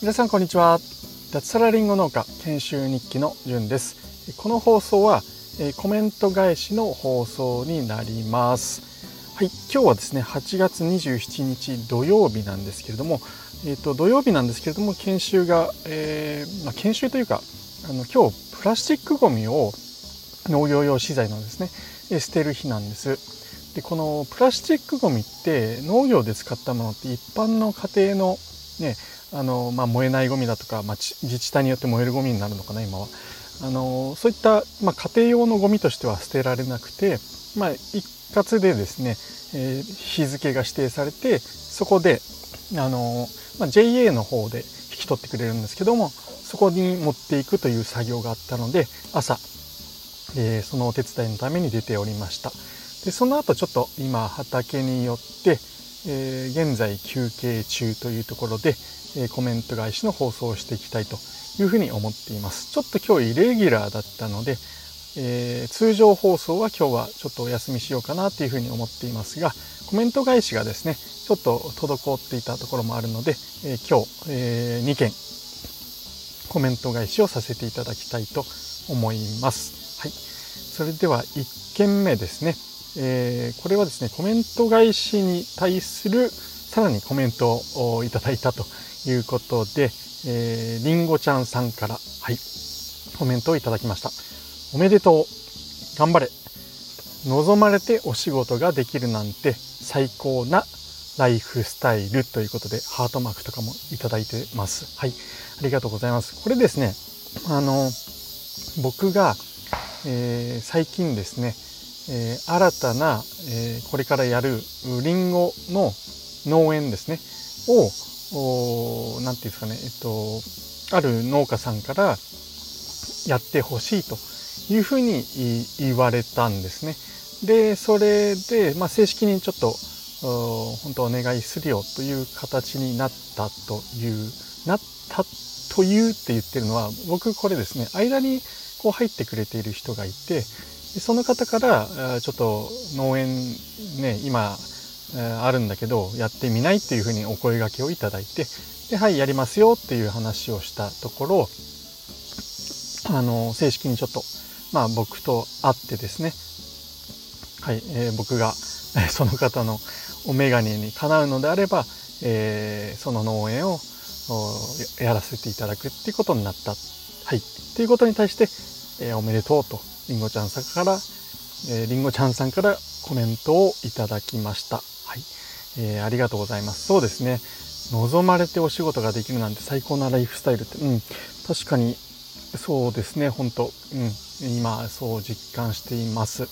皆さんこんにちは。脱サラリンゴ農家研修日記のじゅんです。この放送はコメント返しの放送になります。はい今日はですね8月27日土曜日なんですけれどもえっ、ー、と土曜日なんですけれども研修が、えー、まあ、研修というかあの今日プラスチックごみを農業用資材のですね捨てる日なんです。でこのプラスチックごみって農業で使ったものって一般の家庭のねあの、まあ、燃えないゴミだとか、まあ、自治体によって燃えるゴミになるのかな今は。あのそういった、まあ、家庭用のゴミとしては捨てられなくて、まあ、一括でですね、えー、日付が指定されてそこであの、まあ、JA の方で引き取ってくれるんですけどもそこに持っていくという作業があったので朝、えー、そのお手伝いのために出ておりました。でその後ちょっと今畑によって、えー、現在休憩中というところでえコメント返しの放送をしていきたいというふうに思っています。ちょっと今日イレギュラーだったので、えー、通常放送は今日はちょっとお休みしようかなというふうに思っていますが、コメント返しがですね、ちょっと滞っていたところもあるので、え、今日、え、2件コメント返しをさせていただきたいと思います。はい。それでは1件目ですね。えー、これはですね、コメント返しに対するさらにコメントをいただいたということで、えー、りんごちゃんさんから、はい、コメントをいただきました。おめでとう。頑張れ。望まれてお仕事ができるなんて最高なライフスタイルということで、ハートマークとかもいただいてます。はい。ありがとうございます。これですね、あの、僕が、えー、最近ですね、えー、新たな、えー、これからやるリンゴの農園ですね、を何て言うんですかね、えっと、ある農家さんからやってほしいというふうに言われたんですね。で、それで、まあ、正式にちょっと、本当お願いするよという形になったという、なったというって言ってるのは、僕これですね、間にこう入ってくれている人がいて、その方から、ちょっと農園ね、今、あるんだけどやってみないっていうふうにお声がけをいただいてではいやりますよっていう話をしたところあの正式にちょっとまあ僕と会ってですねはい、えー、僕がその方のお眼鏡にかなうのであれば、えー、その農園をやらせていただくっていうことになった。はい。っていうことに対して、えー、おめでとうと、りんごちゃんさんから、えー、りんごちゃんさんからコメントをいただきました。はい、えー、ありがとうございます。そうですね。望まれてお仕事ができるなんて最高なライフスタイルって、うん、確かにそうですね、本当、うん、今そう実感しています。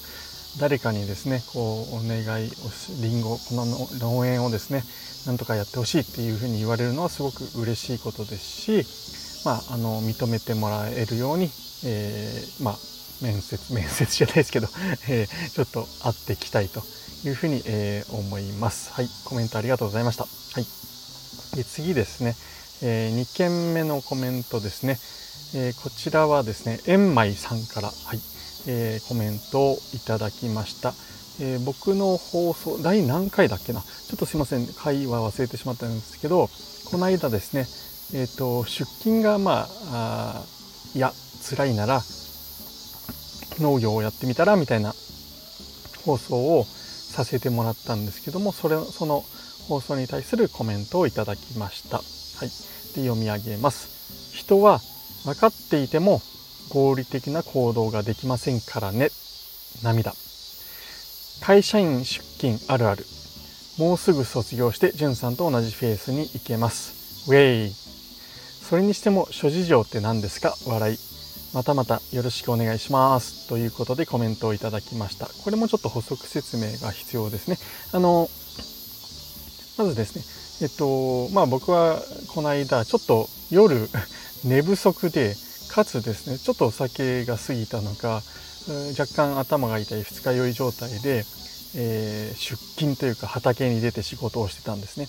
誰かにですね、こうお願いをし、りんご、この農園をですね、なんとかやってほしいっていうふうに言われるのはすごく嬉しいことですし、まあ、あの認めてもらえるように、えー、まあ、面接 面接じゃないですけど、えー、ちょっと会ってきたいというふうに、えー、思います。はい、コメントありがとうございました。はい。で次ですね、えー、2件目のコメントですね。え、こちらはですね、円舞さんから、はい、えー、コメントをいただきました。え、僕の放送、第何回だっけな？ちょっとすいません、回は忘れてしまったんですけど、この間ですね、えっ、ー、と、出勤がまあ、あいや、辛いなら、農業をやってみたらみたいな放送をさせてもらったんですけどもそれその放送に対するコメントをいただきました。はい、で読み上げます。人は分かっていても合理的な行動ができませんからね。涙。会社員出勤あるある。もうすぐ卒業してじゅんさんと同じフェースに行けます。ウェイ。それにしても諸事情って何ですか？笑い。またまたよろしくお願いします。ということでコメントをいただきました。これもちょっと補足説明が必要ですね。あの、まずですね、えっと、まあ僕はこの間ちょっと夜 寝不足で、かつですね、ちょっとお酒が過ぎたのか、若干頭が痛い二日酔い状態で、えー、出勤というか畑に出て仕事をしてたんですね。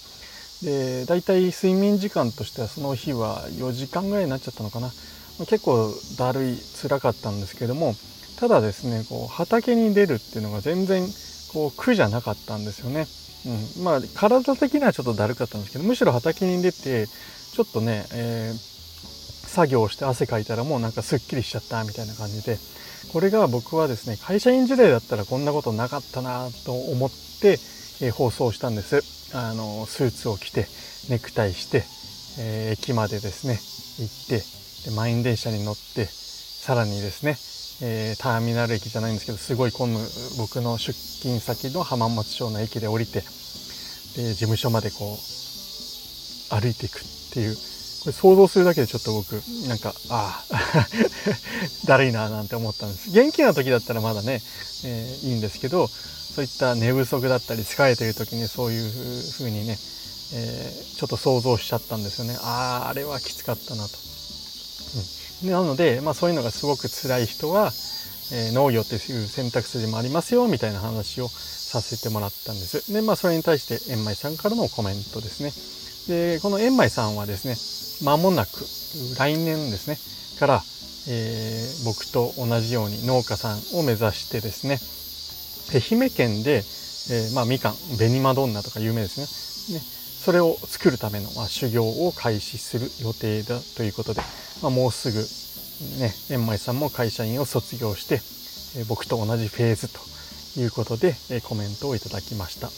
で、大体睡眠時間としてはその日は4時間ぐらいになっちゃったのかな。結構だるい辛かったんですけどもただですねこう畑に出るっていうのが全然こう苦じゃなかったんですよね。うん、まあ体的にはちょっとだるかったんですけどむしろ畑に出てちょっとね、えー、作業して汗かいたらもうなんかすっきりしちゃったみたいな感じでこれが僕はですね会社員時代だったらこんなことなかったなと思って、えー、放送したんですあのスーツを着てネクタイして、えー、駅までですね行ってで満員電車に乗ってさらにですねえー、ターミナル駅じゃないんですけどすごい混む僕の出勤先の浜松町の駅で降りてで事務所までこう歩いていくっていうこれ想像するだけでちょっと僕なんかああ だるいななんて思ったんです元気な時だったらまだね、えー、いいんですけどそういった寝不足だったり疲れてる時にそういう風にね、えー、ちょっと想像しちゃったんですよねあああれはきつかったなと。うんなので、まあ、そういうのがすごく辛い人は、えー、農業っていう選択肢もありますよみたいな話をさせてもらったんです。で、まあ、それに対して円舞さんからのコメントですね。で、この円舞さんはですね、間もなく来年ですね、から、えー、僕と同じように農家さんを目指してですね、愛媛県で、えー、まあ、みかん、紅マドンナとか有名ですね。ねそれを作るための、ま、修行を開始する予定だということで、まあ、もうすぐね円舞さんも会社員を卒業して、え僕と同じフェーズということで、えコメントをいただきました。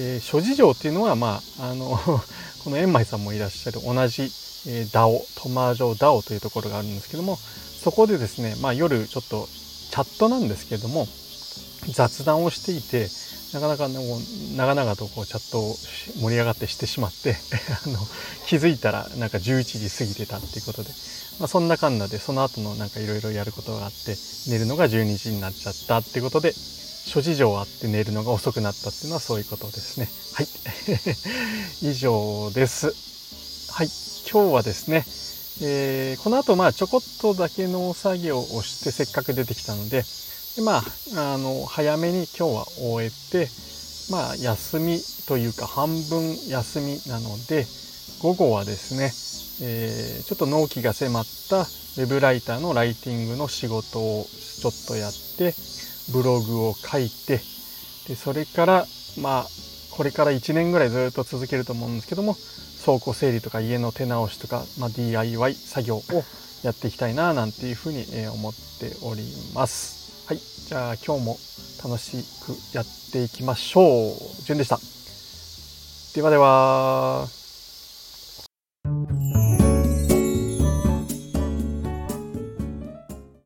で諸事情っていうのはまああの この円舞さんもいらっしゃる同じ、え DAO トマージョ DAO というところがあるんですけどもそこでですね、まあ、夜ちょっとチャットなんですけども雑談をしていてなかなか、もう長々とこうチャットを盛り上がってしてしまって あの気づいたらなんか11時過ぎてたっていうことで、まあ、そんなかんなでその後のなんかいろいろやることがあって寝るのが12時になっちゃったっていうことで諸事情あって寝るのが遅くなったっていうのはそういうことですね。はい。以上です。はい。今日はですねえー、この後まあちょこっとだけの作業をしてせっかく出てきたのででまあ、あの、早めに今日は終えて、まあ、休みというか半分休みなので、午後はですね、えー、ちょっと納期が迫ったウェブライターのライティングの仕事をちょっとやって、ブログを書いて、で、それから、まあ、これから1年ぐらいずっと続けると思うんですけども、倉庫整理とか家の手直しとか、まあ、DIY 作業をやっていきたいななんていうふうに思っております。はい。じゃあ今日も楽しくやっていきましょう。じゅんでした。ではでは。